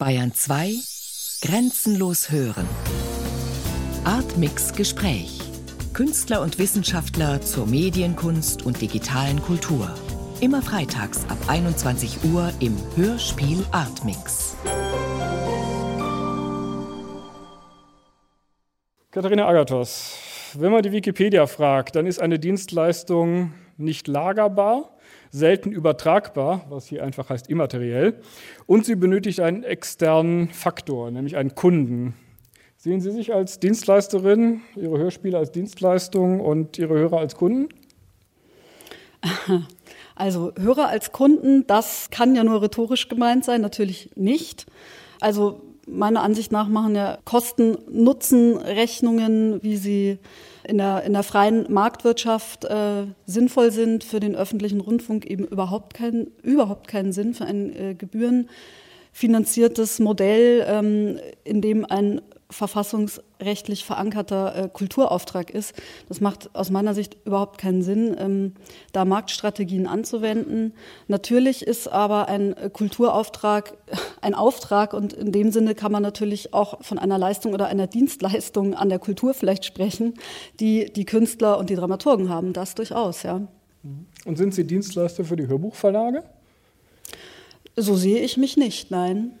Bayern 2 Grenzenlos hören. Artmix Gespräch. Künstler und Wissenschaftler zur Medienkunst und digitalen Kultur. Immer freitags ab 21 Uhr im Hörspiel Artmix. Katharina Agathos, wenn man die Wikipedia fragt, dann ist eine Dienstleistung nicht lagerbar, selten übertragbar, was hier einfach heißt immateriell, und sie benötigt einen externen Faktor, nämlich einen Kunden. Sehen Sie sich als Dienstleisterin, Ihre Hörspiele als Dienstleistung und Ihre Hörer als Kunden? Also Hörer als Kunden, das kann ja nur rhetorisch gemeint sein, natürlich nicht. Also meiner Ansicht nach machen ja Kosten-Nutzen-Rechnungen, wie sie in der, in der freien Marktwirtschaft äh, sinnvoll sind, für den öffentlichen Rundfunk eben überhaupt, kein, überhaupt keinen Sinn für ein äh, gebührenfinanziertes Modell, ähm, in dem ein verfassungsrechtlich verankerter äh, Kulturauftrag ist. Das macht aus meiner Sicht überhaupt keinen Sinn, ähm, da Marktstrategien anzuwenden. Natürlich ist aber ein äh, Kulturauftrag ein Auftrag und in dem Sinne kann man natürlich auch von einer Leistung oder einer Dienstleistung an der Kultur vielleicht sprechen, die die Künstler und die Dramaturgen haben. Das durchaus, ja. Und sind Sie Dienstleister für die Hörbuchverlage? So sehe ich mich nicht, nein.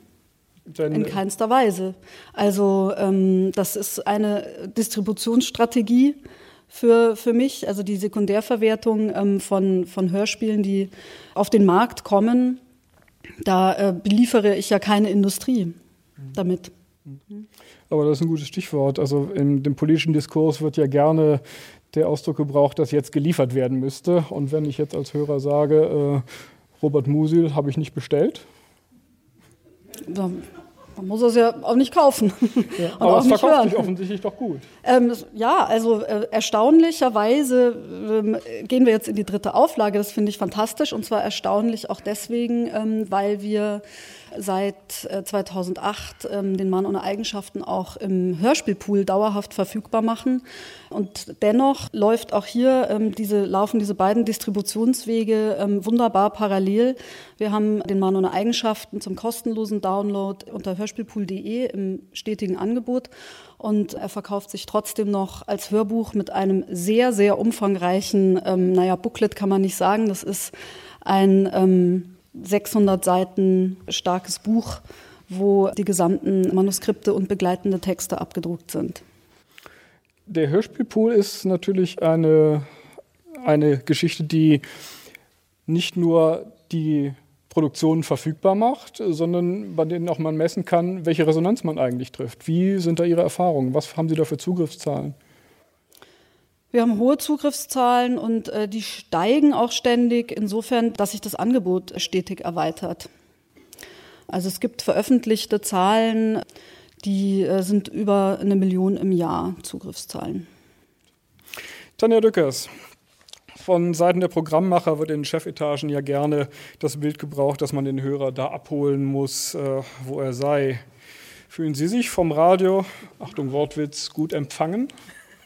Denn in keinster Weise. Also ähm, das ist eine Distributionsstrategie für, für mich, also die Sekundärverwertung ähm, von, von Hörspielen, die auf den Markt kommen. Da äh, beliefere ich ja keine Industrie damit. Aber das ist ein gutes Stichwort. Also in dem politischen Diskurs wird ja gerne der Ausdruck gebraucht, dass jetzt geliefert werden müsste. Und wenn ich jetzt als Hörer sage, äh, Robert Musil habe ich nicht bestellt, man muss es ja auch nicht kaufen. Ja, aber es verkauft hören. sich offensichtlich doch gut. Ähm, ja, also äh, erstaunlicherweise äh, gehen wir jetzt in die dritte Auflage. Das finde ich fantastisch. Und zwar erstaunlich auch deswegen, ähm, weil wir seit 2008 äh, ähm, den Mann ohne Eigenschaften auch im Hörspielpool dauerhaft verfügbar machen. Und dennoch läuft auch hier ähm, diese, laufen diese beiden Distributionswege ähm, wunderbar parallel. Wir haben den Mann ohne Eigenschaften zum kostenlosen Download unter hörspielpool.de im stetigen Angebot. Und er verkauft sich trotzdem noch als Hörbuch mit einem sehr, sehr umfangreichen, ähm, naja, Booklet kann man nicht sagen. Das ist ein ähm, 600 Seiten starkes Buch, wo die gesamten Manuskripte und begleitende Texte abgedruckt sind. Der Hörspielpool ist natürlich eine, eine Geschichte, die nicht nur die Produktionen verfügbar macht, sondern bei denen auch man messen kann, welche Resonanz man eigentlich trifft. Wie sind da Ihre Erfahrungen? Was haben Sie da für Zugriffszahlen? Wir haben hohe Zugriffszahlen und äh, die steigen auch ständig, insofern, dass sich das Angebot stetig erweitert. Also es gibt veröffentlichte Zahlen, die äh, sind über eine Million im Jahr Zugriffszahlen. Tanja Dückers, von Seiten der Programmmacher wird in Chefetagen ja gerne das Bild gebraucht, dass man den Hörer da abholen muss, äh, wo er sei. Fühlen Sie sich vom Radio, Achtung Wortwitz, gut empfangen?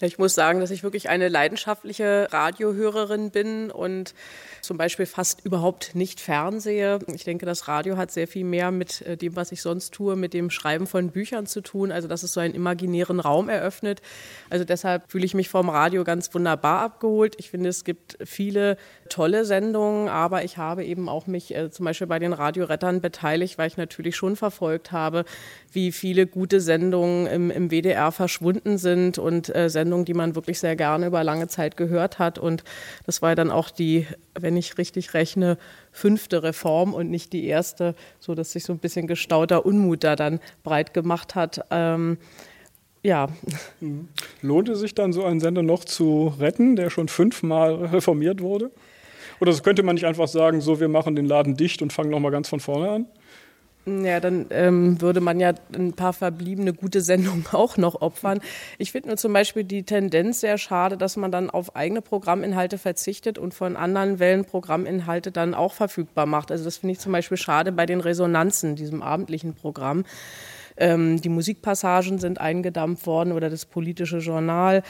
Ich muss sagen, dass ich wirklich eine leidenschaftliche Radiohörerin bin und zum Beispiel fast überhaupt nicht fernsehe. Ich denke, das Radio hat sehr viel mehr mit äh, dem, was ich sonst tue, mit dem Schreiben von Büchern zu tun. Also, dass es so einen imaginären Raum eröffnet. Also deshalb fühle ich mich vom Radio ganz wunderbar abgeholt. Ich finde, es gibt viele tolle Sendungen, aber ich habe eben auch mich äh, zum Beispiel bei den Radiorettern beteiligt, weil ich natürlich schon verfolgt habe, wie viele gute Sendungen im, im WDR verschwunden sind und äh, Sendungen, die man wirklich sehr gerne über lange Zeit gehört hat. Und das war dann auch die, wenn ich richtig rechne, fünfte Reform und nicht die erste, so dass sich so ein bisschen gestauter Unmut da dann breit gemacht hat. Ähm, ja. Mhm. Lohnt es sich dann, so einen Sender noch zu retten, der schon fünfmal reformiert wurde? Oder könnte man nicht einfach sagen, so, wir machen den Laden dicht und fangen nochmal ganz von vorne an? Ja, dann ähm, würde man ja ein paar verbliebene gute Sendungen auch noch opfern. Ich finde nur zum Beispiel die Tendenz sehr schade, dass man dann auf eigene Programminhalte verzichtet und von anderen Wellen Programminhalte dann auch verfügbar macht. Also das finde ich zum Beispiel schade bei den Resonanzen, diesem abendlichen Programm Ähm, die Musikpassagen sind eingedampft worden oder das politische Journal.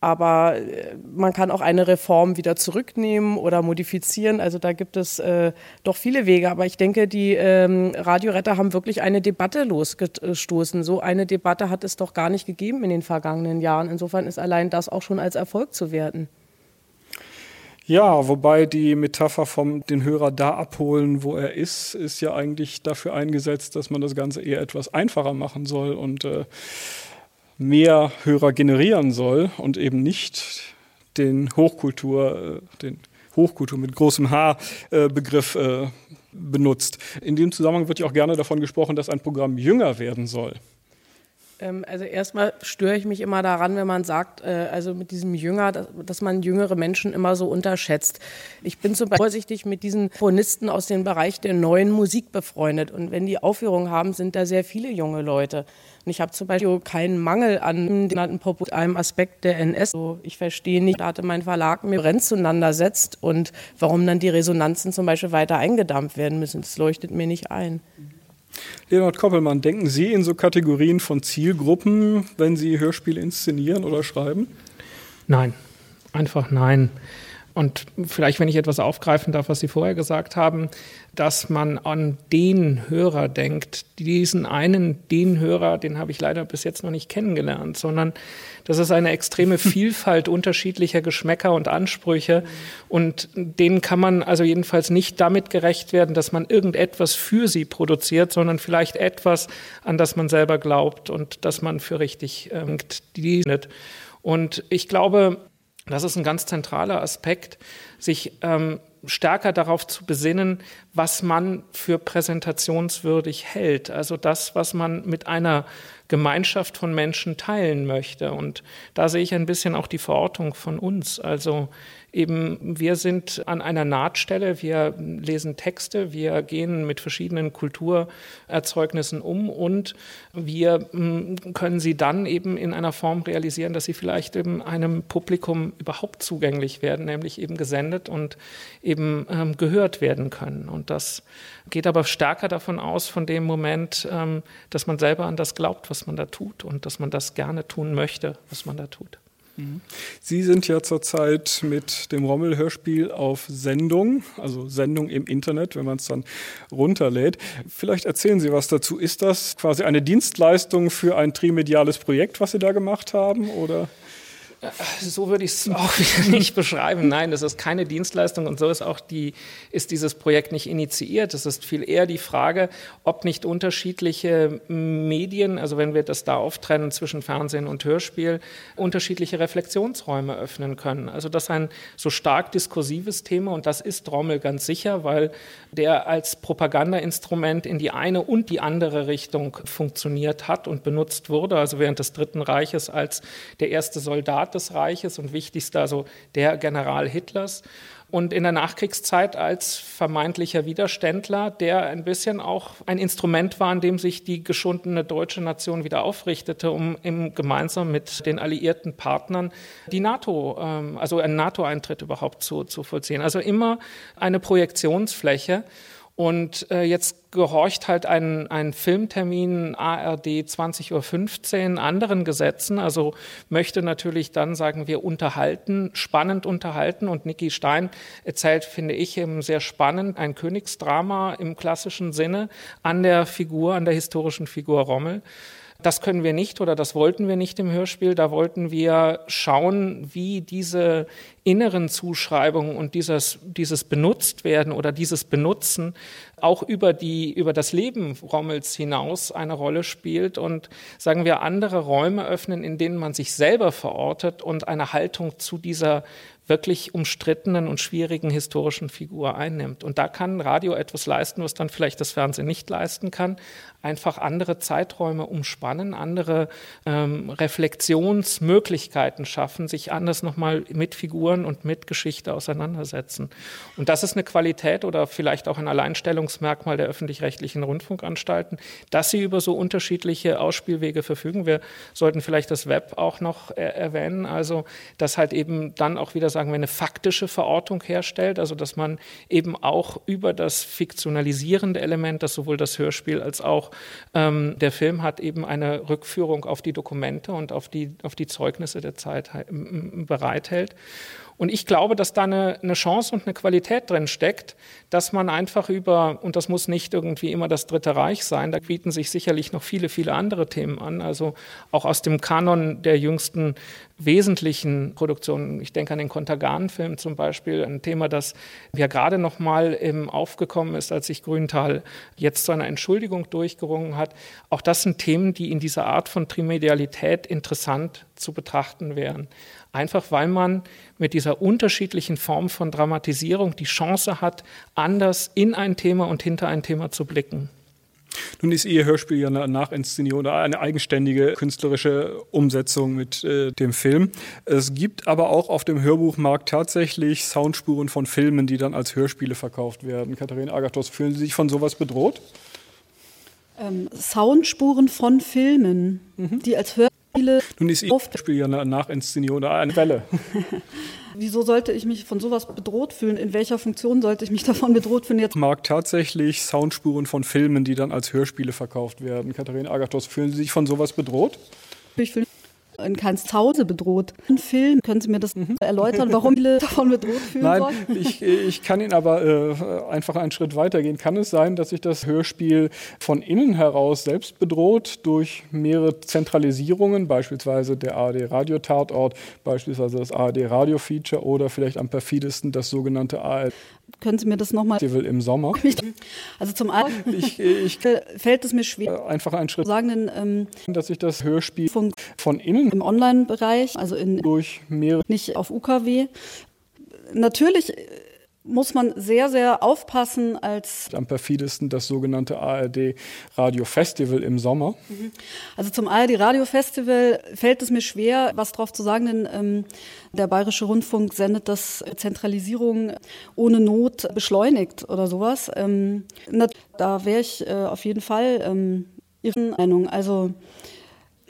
Aber äh, man kann auch eine Reform wieder zurücknehmen oder modifizieren. Also da gibt es äh, doch viele Wege. Aber ich denke, die ähm, Radioretter haben wirklich eine Debatte losgestoßen. So eine Debatte hat es doch gar nicht gegeben in den vergangenen Jahren. Insofern ist allein das auch schon als Erfolg zu werten. Ja, wobei die Metapher vom den Hörer da abholen, wo er ist, ist ja eigentlich dafür eingesetzt, dass man das Ganze eher etwas einfacher machen soll und äh, mehr Hörer generieren soll und eben nicht den Hochkultur, äh, den Hochkultur mit großem H-Begriff äh, äh, benutzt. In dem Zusammenhang wird ja auch gerne davon gesprochen, dass ein Programm jünger werden soll. Ähm, also erstmal störe ich mich immer daran, wenn man sagt, äh, also mit diesem Jünger, dass man jüngere Menschen immer so unterschätzt. Ich bin zum Beispiel vorsichtig mit diesen Chronisten aus dem Bereich der neuen Musik befreundet. Und wenn die Aufführungen haben, sind da sehr viele junge Leute. Und ich habe zum Beispiel keinen Mangel an genannten Pop einem Aspekt der NS. ich verstehe nicht, da hatte mein Verlag mir Brenn zueinander setzt und warum dann die Resonanzen zum Beispiel weiter eingedampft werden müssen. Das leuchtet mir nicht ein. Leonhard Koppelmann, denken Sie in so Kategorien von Zielgruppen, wenn Sie Hörspiele inszenieren oder schreiben? Nein, einfach nein. Und vielleicht, wenn ich etwas aufgreifen darf, was Sie vorher gesagt haben, dass man an den Hörer denkt, diesen einen, den Hörer, den habe ich leider bis jetzt noch nicht kennengelernt, sondern das ist eine extreme Vielfalt unterschiedlicher Geschmäcker und Ansprüche. Und denen kann man also jedenfalls nicht damit gerecht werden, dass man irgendetwas für sie produziert, sondern vielleicht etwas, an das man selber glaubt und das man für richtig ähm, dient. Und ich glaube, das ist ein ganz zentraler Aspekt, sich ähm, stärker darauf zu besinnen, was man für präsentationswürdig hält. Also das, was man mit einer Gemeinschaft von Menschen teilen möchte. Und da sehe ich ein bisschen auch die Verortung von uns. Also eben, wir sind an einer Nahtstelle, wir lesen Texte, wir gehen mit verschiedenen Kulturerzeugnissen um und wir mm, können sie dann eben in einer Form realisieren, dass sie vielleicht eben einem Publikum überhaupt zugänglich werden, nämlich eben gesendet und eben ähm, gehört werden können. Und das geht aber stärker davon aus, von dem Moment, ähm, dass man selber an das glaubt, was man da tut und dass man das gerne tun möchte, was man da tut. Sie sind ja zurzeit mit dem Rommel-Hörspiel auf Sendung, also Sendung im Internet, wenn man es dann runterlädt. Vielleicht erzählen Sie was dazu. Ist das quasi eine Dienstleistung für ein trimediales Projekt, was Sie da gemacht haben? Oder? So würde ich es auch nicht beschreiben. Nein, das ist keine Dienstleistung und so ist auch die, ist dieses Projekt nicht initiiert. Es ist viel eher die Frage, ob nicht unterschiedliche Medien, also wenn wir das da auftrennen zwischen Fernsehen und Hörspiel, unterschiedliche Reflexionsräume öffnen können. Also das ist ein so stark diskursives Thema und das ist Rommel ganz sicher, weil der als Propagandainstrument in die eine und die andere Richtung funktioniert hat und benutzt wurde. Also während des Dritten Reiches als der erste Soldat Soldat des Reiches und wichtigster, also der General Hitlers. Und in der Nachkriegszeit als vermeintlicher Widerständler, der ein bisschen auch ein Instrument war, an dem sich die geschundene deutsche Nation wieder aufrichtete, um im, gemeinsam mit den alliierten Partnern die NATO, ähm, also einen NATO-Eintritt überhaupt zu, zu vollziehen. Also immer eine Projektionsfläche. Und äh, jetzt gehorcht halt ein, ein Filmtermin ARD 20.15 Uhr anderen Gesetzen. Also möchte natürlich dann, sagen wir, unterhalten, spannend unterhalten. Und Niki Stein erzählt, finde ich, eben sehr spannend ein Königsdrama im klassischen Sinne an der Figur, an der historischen Figur Rommel. Das können wir nicht oder das wollten wir nicht im Hörspiel. Da wollten wir schauen, wie diese inneren Zuschreibungen und dieses, dieses benutzt werden oder dieses Benutzen auch über die, über das Leben Rommels hinaus eine Rolle spielt und sagen wir andere Räume öffnen, in denen man sich selber verortet und eine Haltung zu dieser wirklich umstrittenen und schwierigen historischen Figur einnimmt. Und da kann Radio etwas leisten, was dann vielleicht das Fernsehen nicht leisten kann. Einfach andere Zeiträume umspannen, andere ähm, Reflexionsmöglichkeiten schaffen, sich anders nochmal mit Figuren und mit Geschichte auseinandersetzen. Und das ist eine Qualität oder vielleicht auch ein Alleinstellungsmerkmal der öffentlich-rechtlichen Rundfunkanstalten, dass sie über so unterschiedliche Ausspielwege verfügen. Wir sollten vielleicht das Web auch noch erwähnen, also dass halt eben dann auch wieder sagen wir eine faktische Verortung herstellt, also dass man eben auch über das fiktionalisierende Element, das sowohl das Hörspiel als auch ähm, der Film hat, eben eine Rückführung auf die Dokumente und auf die, auf die Zeugnisse der Zeit bereithält. Und ich glaube, dass da eine, eine, Chance und eine Qualität drin steckt, dass man einfach über, und das muss nicht irgendwie immer das Dritte Reich sein, da bieten sich sicherlich noch viele, viele andere Themen an, also auch aus dem Kanon der jüngsten wesentlichen Produktionen. Ich denke an den Kontergan-Film zum Beispiel, ein Thema, das ja gerade noch mal aufgekommen ist, als sich Grüntal jetzt zu einer Entschuldigung durchgerungen hat. Auch das sind Themen, die in dieser Art von Trimedialität interessant zu betrachten wären. Einfach weil man mit dieser unterschiedlichen Form von Dramatisierung die Chance hat, anders in ein Thema und hinter ein Thema zu blicken. Nun ist Ihr Hörspiel ja eine Nachinszenierung oder eine eigenständige künstlerische Umsetzung mit äh, dem Film. Es gibt aber auch auf dem Hörbuchmarkt tatsächlich Soundspuren von Filmen, die dann als Hörspiele verkauft werden. Katharina Agathos, fühlen Sie sich von sowas bedroht? Ähm, Soundspuren von Filmen, mhm. die als Hörspiele Spiele. Nun ist Ihr Spiel ja eine Nachinszenierung oder eine Welle. Wieso sollte ich mich von sowas bedroht fühlen? In welcher Funktion sollte ich mich davon bedroht fühlen? Jetzt mag tatsächlich Soundspuren von Filmen, die dann als Hörspiele verkauft werden. Katharina Agathos, fühlen Sie sich von sowas bedroht? Ich fühle in keins Zuhause bedroht. Ein Film, können Sie mir das mhm. erläutern, warum viele davon bedroht fühlen Nein, ich, ich, kann Ihnen aber äh, einfach einen Schritt weiter gehen. Kann es sein, dass sich das Hörspiel von innen heraus selbst bedroht durch mehrere Zentralisierungen, beispielsweise der ARD Radio Tatort, beispielsweise das ARD Radio Feature oder vielleicht am perfidesten das sogenannte ARD können Sie mir das nochmal? im Sommer. Also zum einen ich, ich, fällt es mir schwer, einfach einen Schritt sagen, denn, ähm, dass ich das Hörspiel von, von innen im Online-Bereich, also in durch mehrere nicht auf UKW. Natürlich muss man sehr, sehr aufpassen als. Am perfidesten das sogenannte ARD Radio Festival im Sommer. Mhm. Also zum ARD Radio Festival fällt es mir schwer, was drauf zu sagen, denn ähm, der Bayerische Rundfunk sendet das Zentralisierung ohne Not beschleunigt oder sowas. Ähm, da wäre ich äh, auf jeden Fall ähm, Ihre Meinung. Also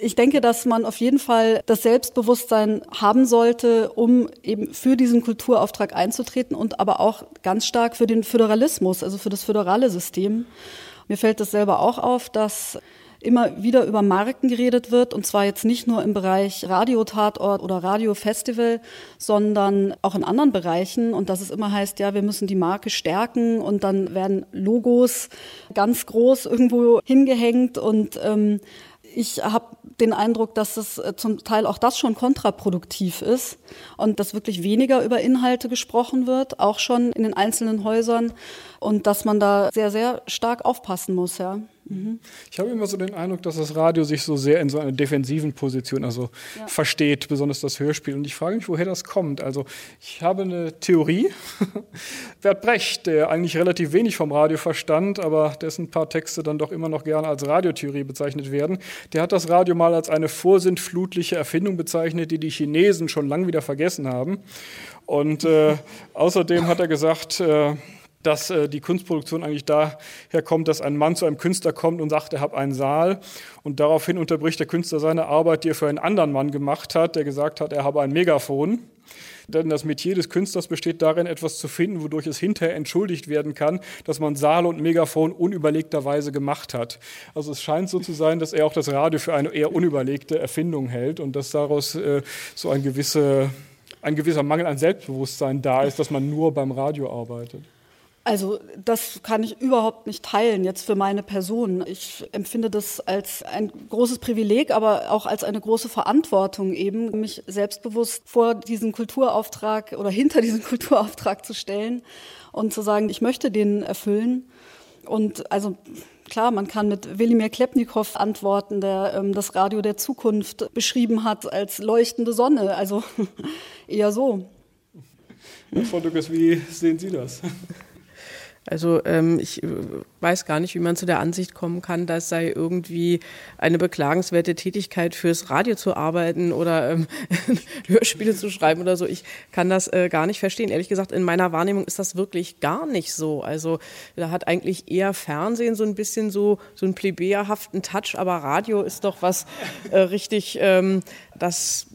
ich denke, dass man auf jeden Fall das Selbstbewusstsein haben sollte, um eben für diesen Kulturauftrag einzutreten und aber auch ganz stark für den Föderalismus, also für das föderale System. Mir fällt das selber auch auf, dass immer wieder über Marken geredet wird und zwar jetzt nicht nur im Bereich Radiotatort oder Radiofestival, sondern auch in anderen Bereichen und dass es immer heißt, ja, wir müssen die Marke stärken und dann werden Logos ganz groß irgendwo hingehängt und ähm, ich habe den Eindruck, dass es äh, zum Teil auch das schon kontraproduktiv ist und dass wirklich weniger über Inhalte gesprochen wird, auch schon in den einzelnen Häusern und dass man da sehr, sehr stark aufpassen muss, ja. Ich habe immer so den Eindruck, dass das Radio sich so sehr in so einer defensiven Position also ja. versteht, besonders das Hörspiel. Und ich frage mich, woher das kommt. Also ich habe eine Theorie. Bert Brecht, der eigentlich relativ wenig vom Radio verstand, aber dessen paar Texte dann doch immer noch gerne als Radiotheorie bezeichnet werden, der hat das Radio mal als eine vorsintflutliche Erfindung bezeichnet, die die Chinesen schon lange wieder vergessen haben. Und äh, außerdem hat er gesagt, äh, dass äh, die Kunstproduktion eigentlich daher kommt, dass ein Mann zu einem Künstler kommt und sagt, er hat einen Saal und daraufhin unterbricht der Künstler seine Arbeit, die er für einen anderen Mann gemacht hat, der gesagt hat, er habe ein Megafon. Denn das Metier des Künstlers besteht darin, etwas zu finden, wodurch es hinterher entschuldigt werden kann, dass man Saal und Megafon unüberlegterweise gemacht hat. Also es scheint so zu sein, dass er auch das Radio für eine eher unüberlegte Erfindung hält und dass daraus äh, so ein, gewisse, ein gewisser Mangel an Selbstbewusstsein da ist, dass man nur beim Radio arbeitet. Also das kann ich überhaupt nicht teilen jetzt für meine Person. Ich empfinde das als ein großes Privileg, aber auch als eine große Verantwortung eben, mich selbstbewusst vor diesen Kulturauftrag oder hinter diesen Kulturauftrag zu stellen und zu sagen, ich möchte den erfüllen. Und also klar, man kann mit Wilimir Klepnikow antworten, der ähm, das Radio der Zukunft beschrieben hat als leuchtende Sonne. Also eher so. Frau Duckes, wie sehen Sie das? Also ähm, ich äh, weiß gar nicht, wie man zu der Ansicht kommen kann, das sei irgendwie eine beklagenswerte Tätigkeit fürs Radio zu arbeiten oder ähm, Hörspiele zu schreiben oder so. Ich kann das äh, gar nicht verstehen. Ehrlich gesagt, in meiner Wahrnehmung ist das wirklich gar nicht so. Also da hat eigentlich eher Fernsehen so ein bisschen so, so einen plebejerhaften Touch, aber Radio ist doch was äh, richtig, ähm, das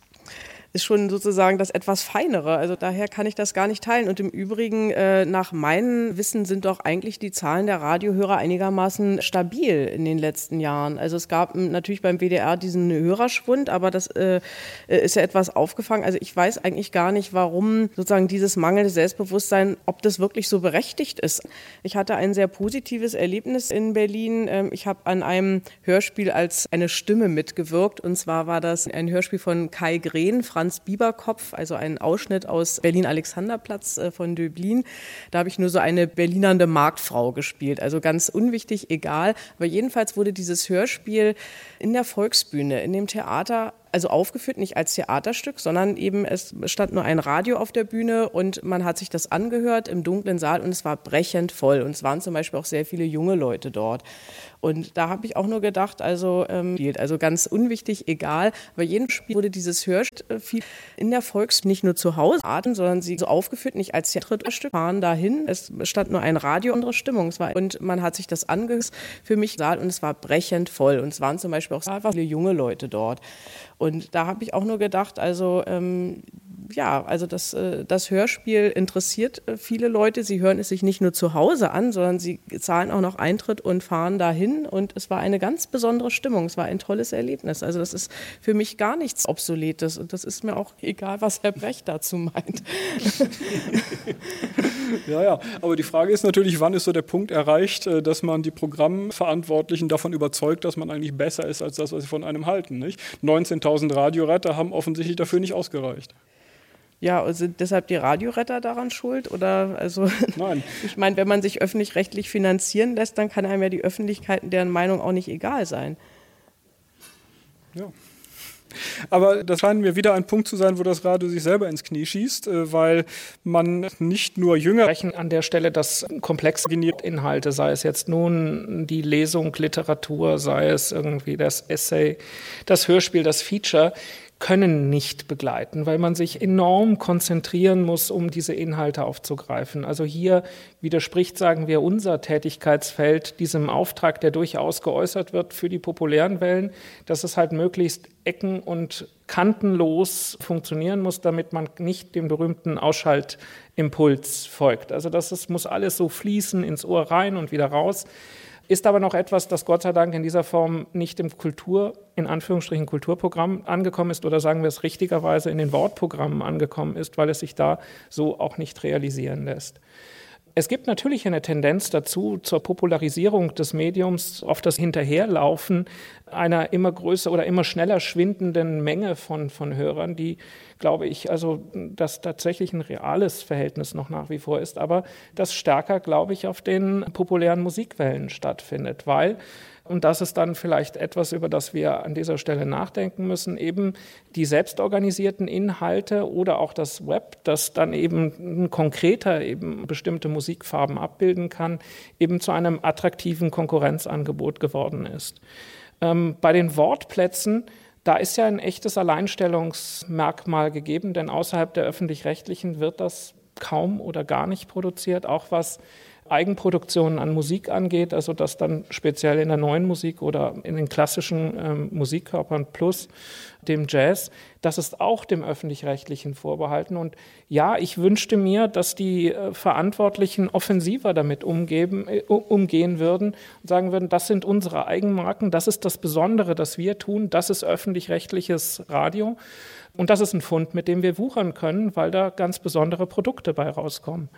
ist schon sozusagen das etwas Feinere. Also daher kann ich das gar nicht teilen. Und im Übrigen, äh, nach meinem Wissen sind doch eigentlich die Zahlen der Radiohörer einigermaßen stabil in den letzten Jahren. Also es gab natürlich beim WDR diesen Hörerschwund, aber das äh, ist ja etwas aufgefangen. Also ich weiß eigentlich gar nicht, warum sozusagen dieses mangelnde Selbstbewusstsein, ob das wirklich so berechtigt ist. Ich hatte ein sehr positives Erlebnis in Berlin. Ähm, ich habe an einem Hörspiel als eine Stimme mitgewirkt. Und zwar war das ein Hörspiel von Kai Grehn, Franz Bieberkopf, also ein Ausschnitt aus Berlin-Alexanderplatz äh, von Döblin. Da habe ich nur so eine berlinernde Marktfrau gespielt. Also ganz unwichtig, egal. Aber jedenfalls wurde dieses Hörspiel in der Volksbühne, in dem Theater also aufgeführt, nicht als Theaterstück, sondern eben es stand nur ein Radio auf der Bühne und man hat sich das angehört im dunklen Saal und es war brechend voll. Und es waren zum Beispiel auch sehr viele junge Leute dort. Und da habe ich auch nur gedacht, also, ähm, also ganz unwichtig, egal, aber jedem Spiel wurde dieses Hörspiel in der Volks nicht nur zu Hause atmen, sondern sie so aufgeführt, nicht als Theaterstück, fahren dahin. Es stand nur ein Radio, andere Stimmung. Und man hat sich das angehört für mich Saal und es war brechend voll. Und es waren zum Beispiel auch viele junge Leute dort. Und da habe ich auch nur gedacht, also ähm, ja, also das, äh, das Hörspiel interessiert äh, viele Leute. Sie hören es sich nicht nur zu Hause an, sondern sie zahlen auch noch Eintritt und fahren dahin. Und es war eine ganz besondere Stimmung. Es war ein tolles Erlebnis. Also das ist für mich gar nichts Obsoletes. Und das ist mir auch egal, was Herr Brecht dazu meint. ja, ja. Aber die Frage ist natürlich, wann ist so der Punkt erreicht, äh, dass man die Programmverantwortlichen davon überzeugt, dass man eigentlich besser ist als das, was sie von einem halten. 19.000 Radioretter haben offensichtlich dafür nicht ausgereicht. Ja, sind deshalb die Radioretter daran schuld? Oder also Nein. ich meine, wenn man sich öffentlich-rechtlich finanzieren lässt, dann kann einem ja die Öffentlichkeit deren Meinung auch nicht egal sein. Ja. Aber das scheint mir wieder ein Punkt zu sein, wo das Radio sich selber ins Knie schießt, äh, weil man nicht nur jünger sprechen an der Stelle, dass komplexe Inhalte, sei es jetzt nun die Lesung, Literatur, sei es irgendwie das Essay, das Hörspiel, das Feature, können nicht begleiten, weil man sich enorm konzentrieren muss, um diese Inhalte aufzugreifen. Also hier widerspricht, sagen wir, unser Tätigkeitsfeld diesem Auftrag, der durchaus geäußert wird für die populären Wellen, dass es halt möglichst ecken- und kantenlos funktionieren muss, damit man nicht dem berühmten Ausschaltimpuls folgt. Also das ist, muss alles so fließen ins Ohr rein und wieder raus. Ist aber noch etwas, das Gott sei Dank in dieser Form nicht im Kultur, in Anführungsstrichen Kulturprogramm angekommen ist oder sagen wir es richtigerweise in den Wortprogrammen angekommen ist, weil es sich da so auch nicht realisieren lässt. Es gibt natürlich eine Tendenz dazu, zur Popularisierung des Mediums auf das Hinterherlaufen einer immer größer oder immer schneller schwindenden Menge von, von Hörern, die, glaube ich, also das tatsächlich ein reales Verhältnis noch nach wie vor ist, aber das stärker, glaube ich, auf den populären Musikwellen stattfindet, weil und das ist dann vielleicht etwas, über das wir an dieser Stelle nachdenken müssen, eben die selbstorganisierten Inhalte oder auch das Web, das dann eben konkreter eben bestimmte Musikfarben abbilden kann, eben zu einem attraktiven Konkurrenzangebot geworden ist. Ähm, bei den Wortplätzen, da ist ja ein echtes Alleinstellungsmerkmal gegeben, denn außerhalb der öffentlich-rechtlichen wird das kaum oder gar nicht produziert, auch was Eigenproduktionen an Musik angeht, also das dann speziell in der neuen Musik oder in den klassischen ähm, Musikkörpern plus dem Jazz, das ist auch dem öffentlich-rechtlichen vorbehalten. Und ja, ich wünschte mir, dass die äh, Verantwortlichen offensiver damit umgeben, äh, umgehen würden und sagen würden, das sind unsere Eigenmarken, das ist das Besondere, das wir tun, das ist öffentlich-rechtliches Radio. Und das ist ein Fund, mit dem wir wuchern können, weil da ganz besondere Produkte bei rauskommen.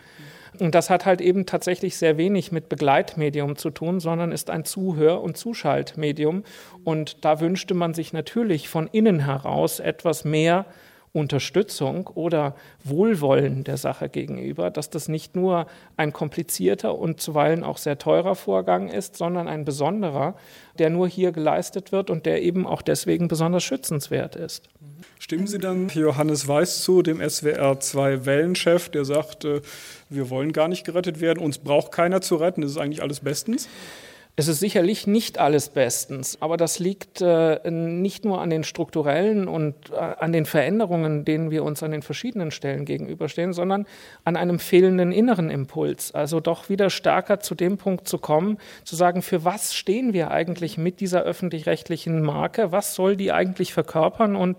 Und das hat halt eben tatsächlich sehr wenig mit Begleitmedium zu tun, sondern ist ein Zuhör- und Zuschaltmedium. Und da wünschte man sich natürlich von innen heraus etwas mehr Unterstützung oder Wohlwollen der Sache gegenüber, dass das nicht nur ein komplizierter und zuweilen auch sehr teurer Vorgang ist, sondern ein besonderer, der nur hier geleistet wird und der eben auch deswegen besonders schützenswert ist. Stimmen Sie dann Johannes Weiß zu, dem SWR2-Wellenchef, der sagt, äh, wir wollen gar nicht gerettet werden, uns braucht keiner zu retten, das ist eigentlich alles bestens? Es ist sicherlich nicht alles bestens, aber das liegt äh, nicht nur an den strukturellen und äh, an den Veränderungen, denen wir uns an den verschiedenen Stellen gegenüberstehen, sondern an einem fehlenden inneren Impuls. Also doch wieder stärker zu dem Punkt zu kommen, zu sagen, für was stehen wir eigentlich mit dieser öffentlich-rechtlichen Marke? Was soll die eigentlich verkörpern und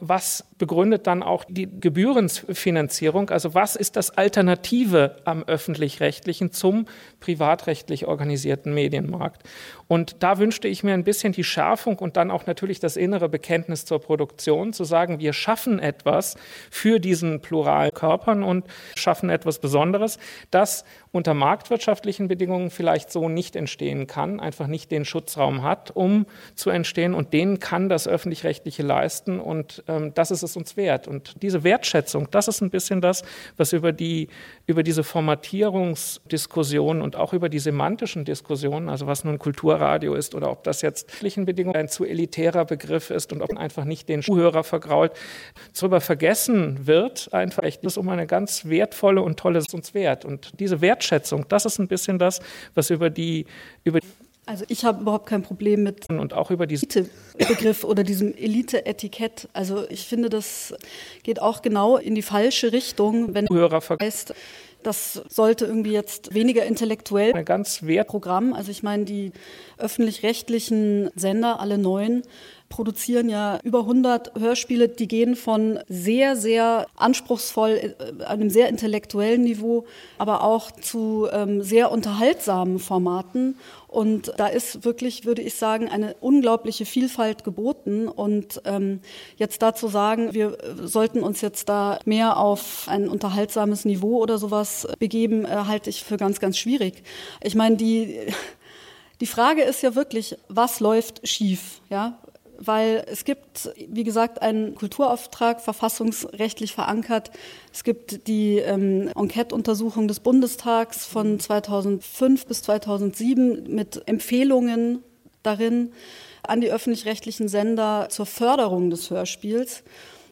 was begründet dann auch die Gebührenfinanzierung? Also was ist das Alternative am öffentlich-rechtlichen zum privatrechtlich organisierten Medienmarkt? Und da wünschte ich mir ein bisschen die Schärfung und dann auch natürlich das innere Bekenntnis zur Produktion, zu sagen, wir schaffen etwas für diesen pluralen Körpern und schaffen etwas Besonderes, das unter marktwirtschaftlichen Bedingungen vielleicht so nicht entstehen kann, einfach nicht den Schutzraum hat, um zu entstehen. Und den kann das öffentlich-rechtliche leisten. Und ähm, das ist es uns wert. Und diese Wertschätzung, das ist ein bisschen das, was über, die, über diese Formatierungsdiskussion und auch über die semantischen Diskussionen, also was nun Kulturradio ist oder ob das jetzt Bedingungen ein zu elitärer Begriff ist und ob man einfach nicht den Zuhörer vergrault, darüber vergessen wird, einfach echt, ist um eine ganz wertvolle und tolle uns wert. Und diese Wertschätzung, das ist ein bisschen das, was über die, über also ich habe überhaupt kein Problem mit und auch über diesen Elite-Begriff oder diesem Elite-Etikett. Also ich finde, das geht auch genau in die falsche Richtung, wenn Hörer heißt, das sollte irgendwie jetzt weniger intellektuell ein ganz wert Programm. Also ich meine, die öffentlich-rechtlichen Sender, alle neun, produzieren ja über 100 Hörspiele, die gehen von sehr, sehr anspruchsvoll, äh, einem sehr intellektuellen Niveau, aber auch zu ähm, sehr unterhaltsamen Formaten. Und da ist wirklich, würde ich sagen, eine unglaubliche Vielfalt geboten. Und ähm, jetzt dazu sagen, wir äh, sollten uns jetzt da mehr auf ein unterhaltsames Niveau oder sowas begeben, äh, halte ich für ganz, ganz schwierig. Ich meine, die die Frage ist ja wirklich, was läuft schief? Ja, weil es gibt, wie gesagt, einen Kulturauftrag verfassungsrechtlich verankert. Es gibt die ähm, Enquete-Untersuchung des Bundestags von 2005 bis 2007 mit Empfehlungen darin an die öffentlich-rechtlichen Sender zur Förderung des Hörspiels,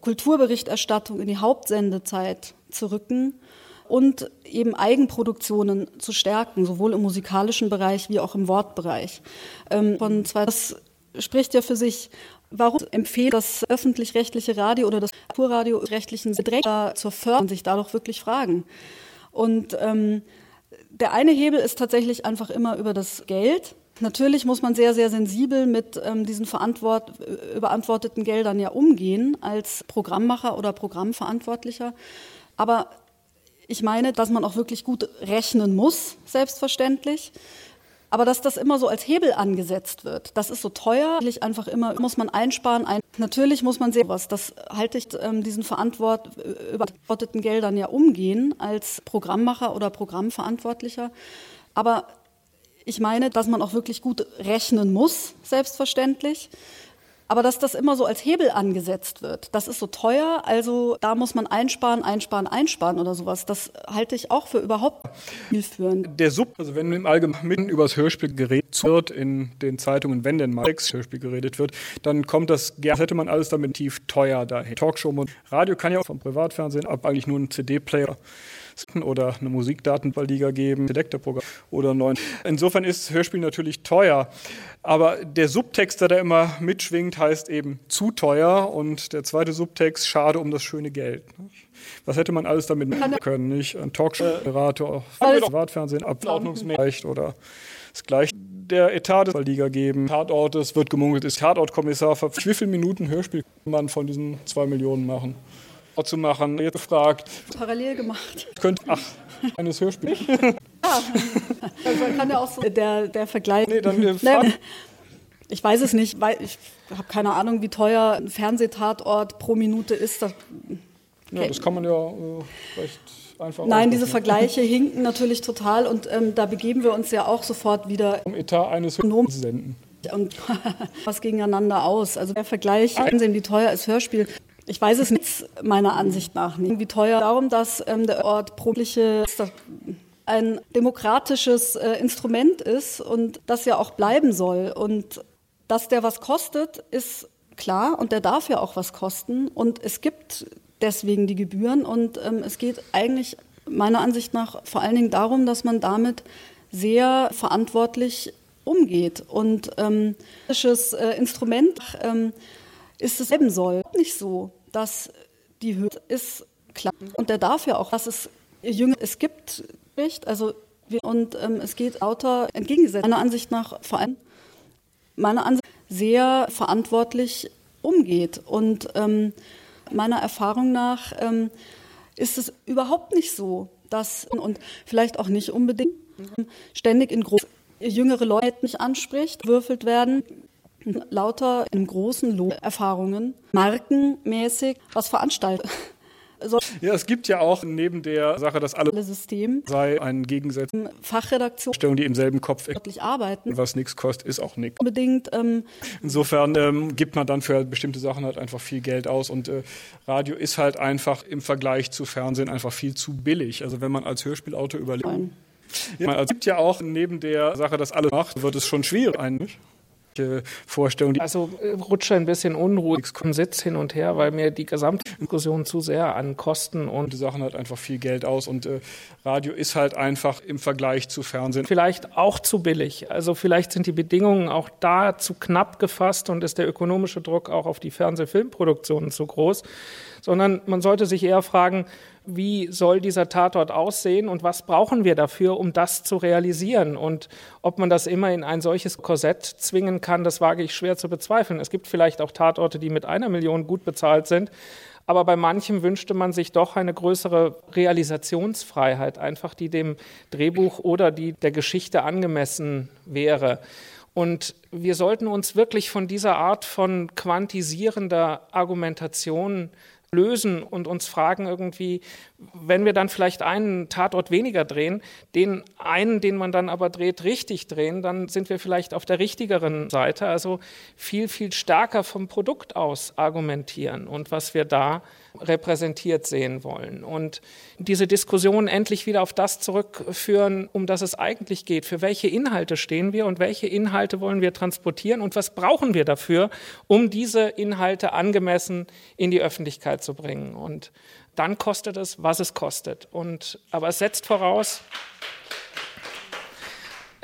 Kulturberichterstattung in die Hauptsendezeit zu rücken und eben Eigenproduktionen zu stärken, sowohl im musikalischen Bereich wie auch im Wortbereich. Ähm, von 2000 spricht ja für sich. Warum empfiehlt das öffentlich-rechtliche Radio oder das Kulturradio rechtlichen Träger zur Förderung sich da doch wirklich fragen? Und ähm, der eine Hebel ist tatsächlich einfach immer über das Geld. Natürlich muss man sehr, sehr sensibel mit ähm, diesen verantwort überantworteten Geldern ja umgehen als Programmmacher oder Programmverantwortlicher. Aber ich meine, dass man auch wirklich gut rechnen muss, selbstverständlich. Aber dass das immer so als Hebel angesetzt wird, das ist so teuer. Einfach immer muss man einsparen. Ein Natürlich muss man sehen, was das halte ich ähm, diesen verantwort überantworteten Geldern ja umgehen als Programmmacher oder Programmverantwortlicher. Aber ich meine, dass man auch wirklich gut rechnen muss, selbstverständlich. Aber dass das immer so als Hebel angesetzt wird, das ist so teuer, also da muss man einsparen, einsparen, einsparen oder sowas. Das halte ich auch für überhaupt zielführend. Der Sub, also wenn im Allgemeinen über das Hörspiel geredet wird, in den Zeitungen, wenn denn mal das Hörspiel geredet wird, dann kommt das, das hätte man alles damit tief teuer dahin. Talkshow und Radio kann ja auch vom Privatfernsehen ab eigentlich nur ein CD-Player oder eine Musikdatenbahnliga geben, Selektorprogramm oder neuen. Insofern ist Hörspiel natürlich teuer, aber der Subtext, der da immer mitschwingt, heißt eben zu teuer und der zweite Subtext schade um das schöne Geld. Was hätte man alles damit machen können? Nicht ein Talkshow-Berater, Privatfernsehen, Abordnungsmächt oder das gleiche der Etat der Liga geben. Tatort, es wird gemunkelt, ist Tatortkommissar. Wie viele Minuten Hörspiel kann man von diesen zwei Millionen machen? Zu machen. Jetzt gefragt. Parallel gemacht. Könnte, ach, eines Hörspiels. ja, also kann ja auch so der, der Vergleich. Nee, dann wir ich weiß es nicht, weil ich habe keine Ahnung, wie teuer ein Fernsehtatort pro Minute ist. Das, okay. Ja, das kann man ja äh, recht einfach. Nein, diese Vergleiche hinken natürlich total und ähm, da begeben wir uns ja auch sofort wieder. Um Etat eines Hörspiels senden. Und was gegeneinander aus. Also der Vergleich, Fernsehen, wie teuer ist Hörspiel, Ich weiß es nicht, meiner Ansicht nach nicht. Wie teuer darum, dass ähm, der Ort probliche ein demokratisches äh, Instrument ist und das ja auch bleiben soll. Und dass der was kostet, ist klar und der darf ja auch was kosten. Und es gibt deswegen die Gebühren und ähm, es geht eigentlich meiner Ansicht nach vor allen Dingen darum, dass man damit sehr verantwortlich umgeht. Und ähm, äh, Instrument ähm, ist es eben soll. Nicht so, dass die Höhe ist klar. Und der darf ja auch, dass es Jünger, es gibt nicht, also und ähm, es geht lauter entgegengesetzt. Meiner Ansicht nach vor allem, meiner Ansicht sehr verantwortlich umgeht. Und ähm, meiner Erfahrung nach ähm, ist es überhaupt nicht so, dass und vielleicht auch nicht unbedingt ständig in groß jüngere Leute nicht anspricht, würfelt werden, lauter in großen Lohn Erfahrungen, markenmäßig was veranstaltet. So ja, es gibt ja auch neben der Sache, dass alle System sei ein Gegensatz Fachredaktion die im selben Kopf wirklich arbeiten. Was nichts kostet, ist auch nichts. Unbedingt. Ähm, Insofern ähm, gibt man dann für bestimmte Sachen halt einfach viel Geld aus und äh, Radio ist halt einfach im Vergleich zu Fernsehen einfach viel zu billig. Also wenn man als Hörspielautor überlegt. Ja, es gibt ja auch neben der Sache, dass alles macht, wird es schon schwierig eigentlich. Vorstellung. Also äh, rutsche ein bisschen unruhig im Sitz hin und her, weil mir die gesamte Diskussion zu sehr an Kosten und die Sachen halt einfach viel Geld aus und äh, Radio ist halt einfach im Vergleich zu Fernsehen vielleicht auch zu billig. Also vielleicht sind die Bedingungen auch da zu knapp gefasst und ist der ökonomische Druck auch auf die Fernsehfilmproduktionen zu groß, sondern man sollte sich eher fragen, wie soll dieser Tatort aussehen und was brauchen wir dafür, um das zu realisieren. Und ob man das immer in ein solches Korsett zwingen kann, das wage ich schwer zu bezweifeln. Es gibt vielleicht auch Tatorte, die mit einer Million gut bezahlt sind. Aber bei manchem wünschte man sich doch eine größere Realisationsfreiheit, einfach die dem Drehbuch oder die der Geschichte angemessen wäre. Und wir sollten uns wirklich von dieser Art von quantisierender Argumentation lösen und uns fragen irgendwie, wenn wir dann vielleicht einen Tatort weniger drehen, den einen, den man dann aber dreht, richtig drehen, dann sind wir vielleicht auf der richtigeren Seite, also viel, viel stärker vom Produkt aus argumentieren und was wir da repräsentiert sehen wollen. Und diese Diskussion endlich wieder auf das zurückführen, um das es eigentlich geht. Für welche Inhalte stehen wir und welche Inhalte wollen wir transportieren und was brauchen wir dafür, um diese Inhalte angemessen in die Öffentlichkeit bringen. Und dann kostet es, was es kostet. Und, aber es setzt voraus,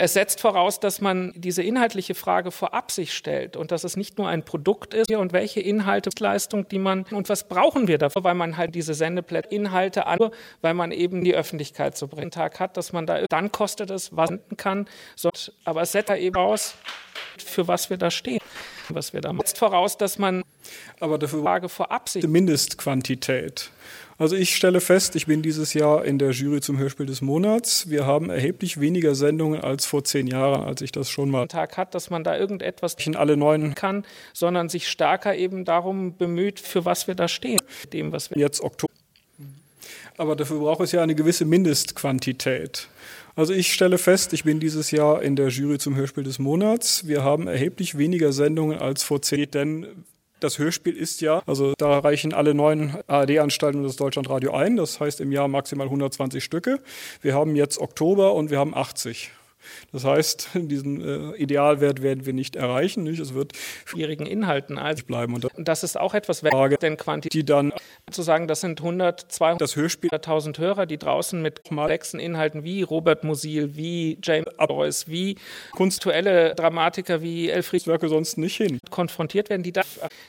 es setzt voraus, dass man diese inhaltliche Frage vorab sich stellt und dass es nicht nur ein Produkt ist und welche Inhalte, Leistung, die man und was brauchen wir dafür, weil man halt diese Sendeplätze Inhalte an, weil man eben die Öffentlichkeit zu bringen Tag hat, dass man da dann kostet es, was man kann, aber es setzt da eben aus, für was wir da stehen, was wir da machen. Voraus, dass man aber dafür Frage vorab sich Mindestquantität also ich stelle fest, ich bin dieses Jahr in der Jury zum Hörspiel des Monats. Wir haben erheblich weniger Sendungen als vor zehn Jahren, als ich das schon mal Tag hat, dass man da irgendetwas in alle neuen kann, sondern sich stärker eben darum bemüht, für was wir da stehen, dem was wir jetzt Oktober. Aber dafür braucht es ja eine gewisse Mindestquantität. Also ich stelle fest, ich bin dieses Jahr in der Jury zum Hörspiel des Monats. Wir haben erheblich weniger Sendungen als vor zehn, denn das Hörspiel ist ja, also da reichen alle neuen ARD-Anstalten des Deutschlandradio ein. Das heißt im Jahr maximal 120 Stücke. Wir haben jetzt Oktober und wir haben 80. Das heißt, diesen äh, Idealwert werden wir nicht erreichen. Nicht? Es wird schwierigen Inhalten als bleiben. Und das ist auch etwas, Frage, denn Quantität, die dann zu sagen, das sind 100, 200, das Hörspiel, 1000 Hörer, die draußen mit komplexen Inhalten wie Robert Musil, wie James Boyce, wie kunstuelle Dramatiker wie Elfried Werke sonst nicht hin konfrontiert werden, die da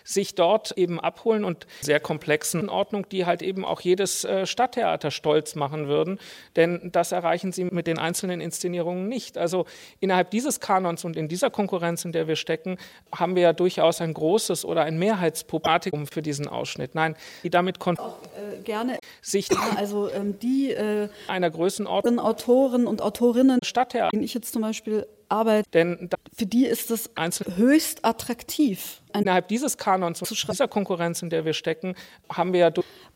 sich dort eben abholen und sehr komplexen Ordnung, die halt eben auch jedes äh, Stadttheater stolz machen würden, denn das erreichen sie mit den einzelnen Inszenierungen nicht nicht. Also innerhalb dieses Kanons und in dieser Konkurrenz, in der wir stecken, haben wir ja durchaus ein großes oder ein Mehrheitspublikum für diesen Ausschnitt. Nein, die damit auch äh, gerne sich also ähm, die äh, einer Größenordnung Autoren und Autorinnen Stadttheater, den ich jetzt zum Beispiel arbeite, denn für die ist es höchst attraktiv. Innerhalb dieses Kanons, und dieser Konkurrenz, in der wir stecken, haben wir ja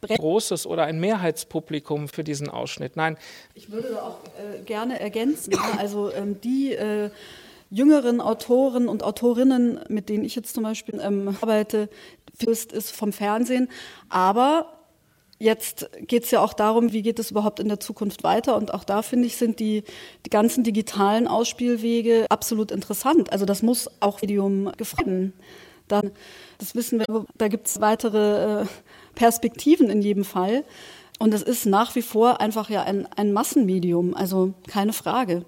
großes oder ein Mehrheitspublikum für diesen Ausschnitt. Nein. Ich würde auch äh, gerne ergänzen, also ähm, die äh, jüngeren Autoren und Autorinnen, mit denen ich jetzt zum Beispiel ähm, arbeite, ist, vom Fernsehen. Aber Jetzt geht es ja auch darum, wie geht es überhaupt in der Zukunft weiter. Und auch da finde ich, sind die, die ganzen digitalen Ausspielwege absolut interessant. Also das muss auch Medium gefallen. Dann, das wissen wir, da gibt es weitere äh, Perspektiven in jedem Fall. Und es ist nach wie vor einfach ja ein, ein Massenmedium, also keine Frage.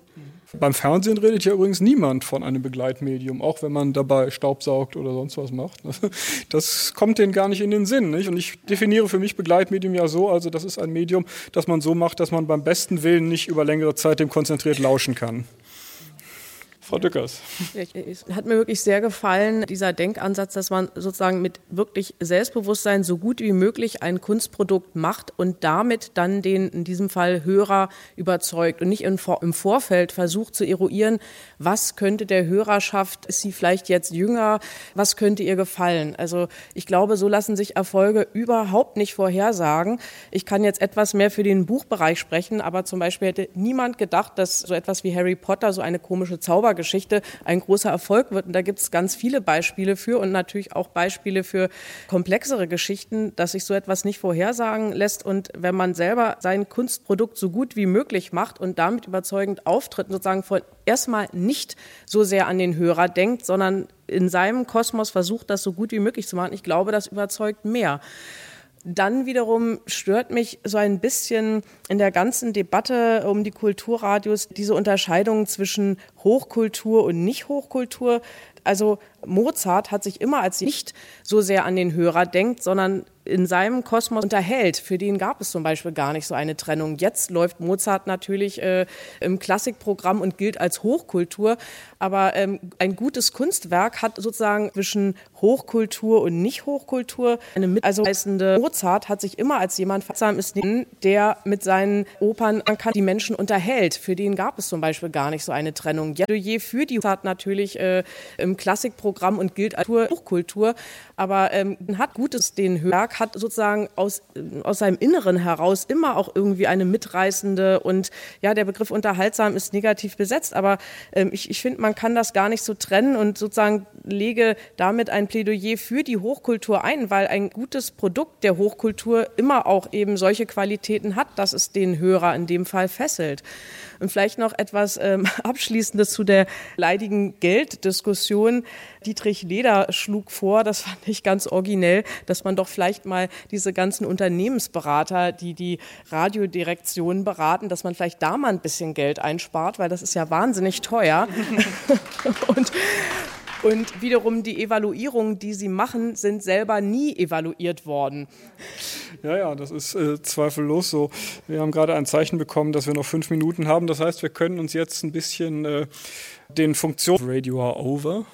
Beim Fernsehen redet ja übrigens niemand von einem Begleitmedium, auch wenn man dabei Staubsaugt oder sonst was macht. Das kommt denen gar nicht in den Sinn. Nicht? Und ich definiere für mich Begleitmedium ja so, also das ist ein Medium, das man so macht, dass man beim besten Willen nicht über längere Zeit dem konzentriert lauschen kann. Frau Dückers. Es hat mir wirklich sehr gefallen, dieser Denkansatz, dass man sozusagen mit wirklich Selbstbewusstsein so gut wie möglich ein Kunstprodukt macht und damit dann den, in diesem Fall Hörer überzeugt und nicht im Vorfeld versucht zu eruieren, was könnte der Hörerschaft, ist sie vielleicht jetzt jünger, was könnte ihr gefallen. Also ich glaube, so lassen sich Erfolge überhaupt nicht vorhersagen. Ich kann jetzt etwas mehr für den Buchbereich sprechen, aber zum Beispiel hätte niemand gedacht, dass so etwas wie Harry Potter, so eine komische Zauber Geschichte ein großer Erfolg wird. Und da gibt es ganz viele Beispiele für und natürlich auch Beispiele für komplexere Geschichten, dass sich so etwas nicht vorhersagen lässt. Und wenn man selber sein Kunstprodukt so gut wie möglich macht und damit überzeugend auftritt, sozusagen von erstmal nicht so sehr an den Hörer denkt, sondern in seinem Kosmos versucht, das so gut wie möglich zu machen, ich glaube, das überzeugt mehr. Dann wiederum stört mich so ein bisschen in der ganzen Debatte um die Kulturradios diese Unterscheidung zwischen Hochkultur und Nicht-Hochkultur. Also Mozart hat sich immer als nicht so sehr an den Hörer denkt, sondern in seinem Kosmos unterhält. Für den gab es zum Beispiel gar nicht so eine Trennung. Jetzt läuft Mozart natürlich äh, im Klassikprogramm und gilt als Hochkultur. Aber ähm, ein gutes Kunstwerk hat sozusagen zwischen Hochkultur und Nicht-Hochkultur eine mitreißende. Mozart hat sich immer als jemand versam ist, der mit seinen Opern die Menschen unterhält. Für den gab es zum Beispiel gar nicht so eine Trennung. Plädoyer für die Mozart natürlich äh, im Klassikprogramm und gilt als Hochkultur. Aber ähm, hat Gutes den Werk hat sozusagen aus, aus seinem Inneren heraus immer auch irgendwie eine mitreißende und ja, der Begriff unterhaltsam ist negativ besetzt, aber ähm, ich, ich finde, man kann das gar nicht so trennen und sozusagen lege damit ein Plädoyer für die Hochkultur ein, weil ein gutes Produkt der Hochkultur immer auch eben solche Qualitäten hat, dass es den Hörer in dem Fall fesselt. Und vielleicht noch etwas ähm, Abschließendes zu der leidigen Gelddiskussion. Dietrich Leder schlug vor, das fand ich ganz originell, dass man doch vielleicht mal diese ganzen Unternehmensberater, die die Radiodirektion beraten, dass man vielleicht da mal ein bisschen Geld einspart, weil das ist ja wahnsinnig teuer. und und wiederum die Evaluierungen, die sie machen, sind selber nie evaluiert worden. Ja, ja, das ist äh, zweifellos so. Wir haben gerade ein Zeichen bekommen, dass wir noch fünf Minuten haben. Das heißt, wir können uns jetzt ein bisschen äh, den Funktionen Radio are over.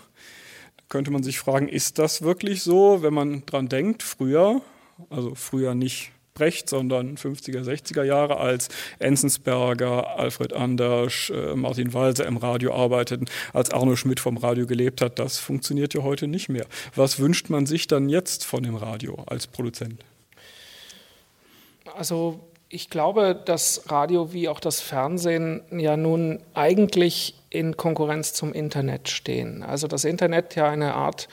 Da könnte man sich fragen, ist das wirklich so, wenn man dran denkt, früher, also früher nicht Brecht, sondern 50er, 60er Jahre, als Enzensberger, Alfred Anders, äh, Martin Walser im Radio arbeiteten, als Arno Schmidt vom Radio gelebt hat. Das funktioniert ja heute nicht mehr. Was wünscht man sich dann jetzt von dem Radio als Produzent? Also ich glaube, dass Radio wie auch das Fernsehen ja nun eigentlich in Konkurrenz zum Internet stehen. Also das Internet ja eine Art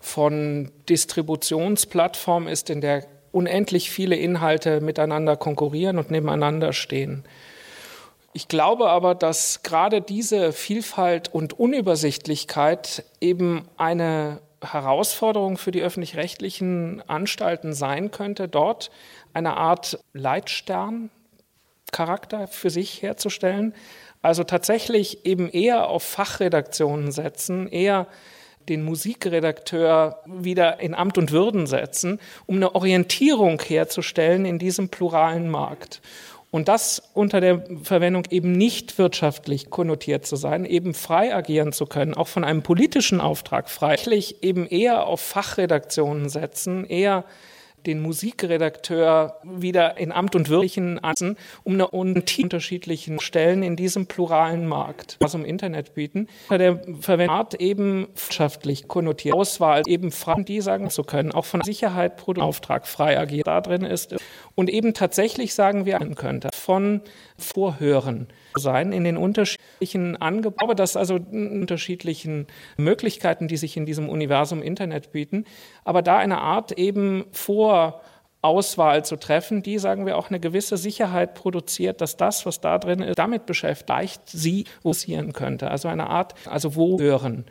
von Distributionsplattform ist, in der unendlich viele Inhalte miteinander konkurrieren und nebeneinander stehen. Ich glaube aber, dass gerade diese Vielfalt und Unübersichtlichkeit eben eine Herausforderung für die öffentlich-rechtlichen Anstalten sein könnte, dort eine Art Leitstern-Charakter für sich herzustellen. Also tatsächlich eben eher auf Fachredaktionen setzen, eher den Musikredakteur wieder in Amt und Würden setzen, um eine Orientierung herzustellen in diesem pluralen Markt. Und das unter der Verwendung eben nicht wirtschaftlich konnotiert zu sein, eben frei agieren zu können, auch von einem politischen Auftrag frei, eben eher auf Fachredaktionen setzen, eher den Musikredakteur wieder in Amt und Wirklichen an, um eine unterschiedlichen Stellen in diesem pluralen Markt, was im Internet bieten, der Verwendung eben wirtschaftlich konnotiert Auswahl eben Fragen, die sagen zu können, auch von Sicherheit Auftrag frei agiert da drin ist und eben tatsächlich sagen wir könnte von Vorhören sein in den unterschiedlichen Angeboten, dass also unterschiedlichen Möglichkeiten, die sich in diesem Universum Internet bieten, aber da eine Art eben vor Auswahl zu treffen, die, sagen wir, auch eine gewisse Sicherheit produziert, dass das, was da drin ist, damit beschäftigt, leicht sie passieren könnte. Also eine Art, also wo hören.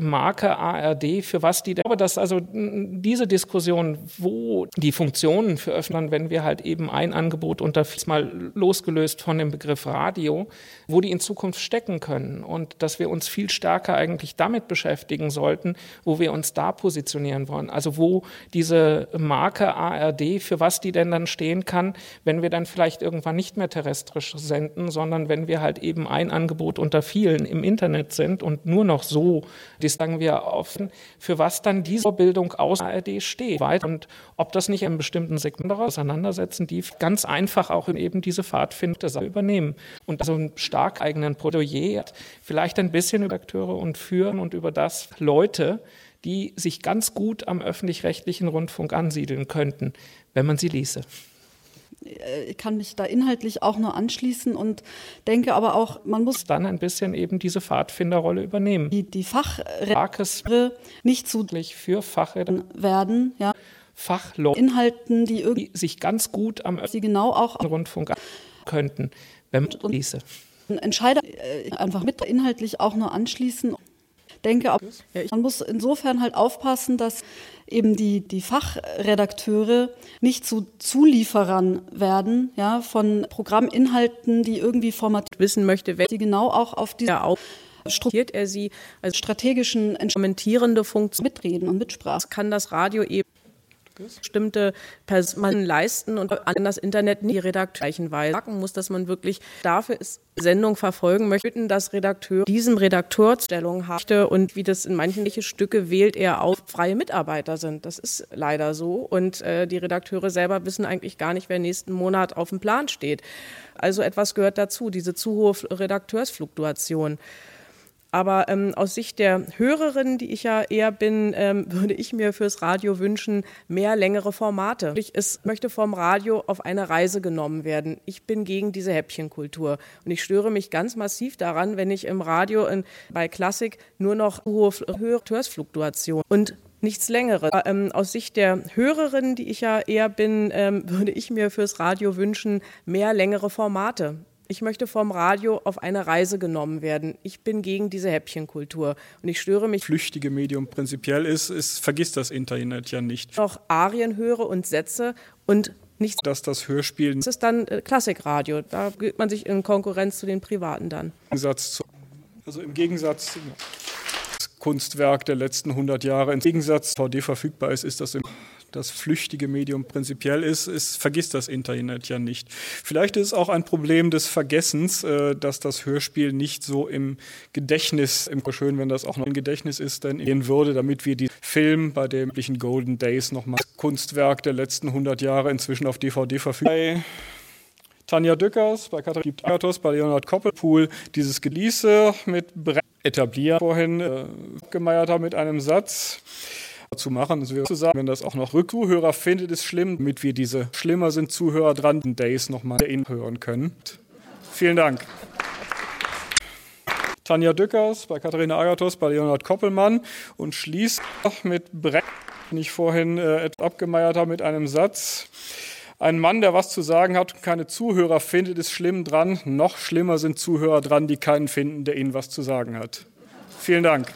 Marke ARD, für was die, aber dass also diese Diskussion, wo die Funktionen für öffnen, wenn wir halt eben ein Angebot unter, mal losgelöst von dem Begriff Radio, wo die in Zukunft stecken können und dass wir uns viel stärker eigentlich damit beschäftigen sollten, wo wir uns da positionieren wollen. Also wo diese Marke ARD, für was die denn dann stehen kann, wenn wir dann vielleicht irgendwann nicht mehr terrestrisch senden, sondern wenn wir halt eben ein Angebot unter vielen im Internet sind und nur noch so das sagen wir offen, für was dann diese Vorbildung aus ARD steht. Und ob das nicht in bestimmten Segment auseinandersetzen, die ganz einfach auch eben diese Pfadfinder übernehmen. Und also einen stark eigenen Plädoyer vielleicht ein bisschen über Akteure und führen und über das Leute, die sich ganz gut am öffentlich-rechtlichen Rundfunk ansiedeln könnten, wenn man sie ließe. Äh, ich kann mich da inhaltlich auch nur anschließen und denke aber auch, man muss dann ein bisschen eben diese Pfadfinderrolle übernehmen. Die, die Fachredakteure nicht zu für Fachredakteure werden, ja. Fachleute Inhalten, die irgendwie sich ganz gut am sie genau auch Rundfunk könnten, wenn man diese Entscheider äh, einfach mit inhaltlich auch nur anschließen denke, auch, man muss insofern halt aufpassen, dass eben die, die Fachredakteure nicht zu Zulieferern werden, ja, von Programminhalten, die irgendwie formatiert wissen möchte, wer sie genau auch auf diese ja, strukturiert er sie als strategischen kommentierende Funktion mitreden und mitsprachen. Das kann das Radio eben bestimmte Personen leisten und an das Internet nicht die Redakteurweise sagen muss, dass man wirklich dafür ist, Sendung verfolgen möchte, dass Redakteur diesem Redakteur Stellung hatte und wie das in manchen Stücke wählt er auf freie Mitarbeiter sind. Das ist leider so und äh, die Redakteure selber wissen eigentlich gar nicht, wer nächsten Monat auf dem Plan steht. Also etwas gehört dazu, diese zu hohe Redakteursfluktuation. Aber ähm, aus Sicht der Hörerin, die ich ja eher bin, ähm, würde ich mir fürs Radio wünschen, mehr längere Formate. Ich es möchte vom Radio auf eine Reise genommen werden. Ich bin gegen diese Häppchenkultur. Und ich störe mich ganz massiv daran, wenn ich im Radio in, bei Klassik nur noch hohe Hörsfluktuation und nichts Längeres. Ähm, aus Sicht der Hörerin, die ich ja eher bin, ähm, würde ich mir fürs Radio wünschen, mehr längere Formate. Ich möchte vom Radio auf eine Reise genommen werden. Ich bin gegen diese Häppchenkultur und ich störe mich. Flüchtige Medium prinzipiell ist, ist vergisst das Internet ja nicht. Noch Arien höre und Sätze und nichts. Dass das Hörspiel. Das ist dann äh, Klassikradio. Da gilt man sich in Konkurrenz zu den Privaten dann. Im Gegensatz zu, also im Gegensatz. Kunstwerk der letzten 100 Jahre. Im Gegensatz VD verfügbar ist, ist das im das flüchtige Medium prinzipiell ist, ist, vergisst das Internet ja nicht. Vielleicht ist es auch ein Problem des Vergessens, äh, dass das Hörspiel nicht so im Gedächtnis, im schön, wenn das auch noch im Gedächtnis ist, denn gehen würde, damit wir die Film bei dem üblichen Golden Days nochmal Kunstwerk der letzten 100 Jahre inzwischen auf DVD verfügbar. Tanja Dückers, bei Katharina Agathos, bei Leonhard Koppelpool dieses Gelease mit Bre etabliert vorhin äh, gemeiert haben mit einem Satz zu machen. Das wäre zu sagen, wenn das auch noch Rückzuhörer findet, ist schlimm, damit wir diese schlimmer sind Zuhörer dran Days nochmal hören können. Vielen Dank. Tanja Dückers bei Katharina Agathos, bei Leonhard Koppelmann und schließt mit Brett, den ich vorhin äh, abgemeiert habe, mit einem Satz. Ein Mann, der was zu sagen hat und keine Zuhörer findet, ist schlimm dran. Noch schlimmer sind Zuhörer dran, die keinen finden, der ihnen was zu sagen hat. Vielen Dank.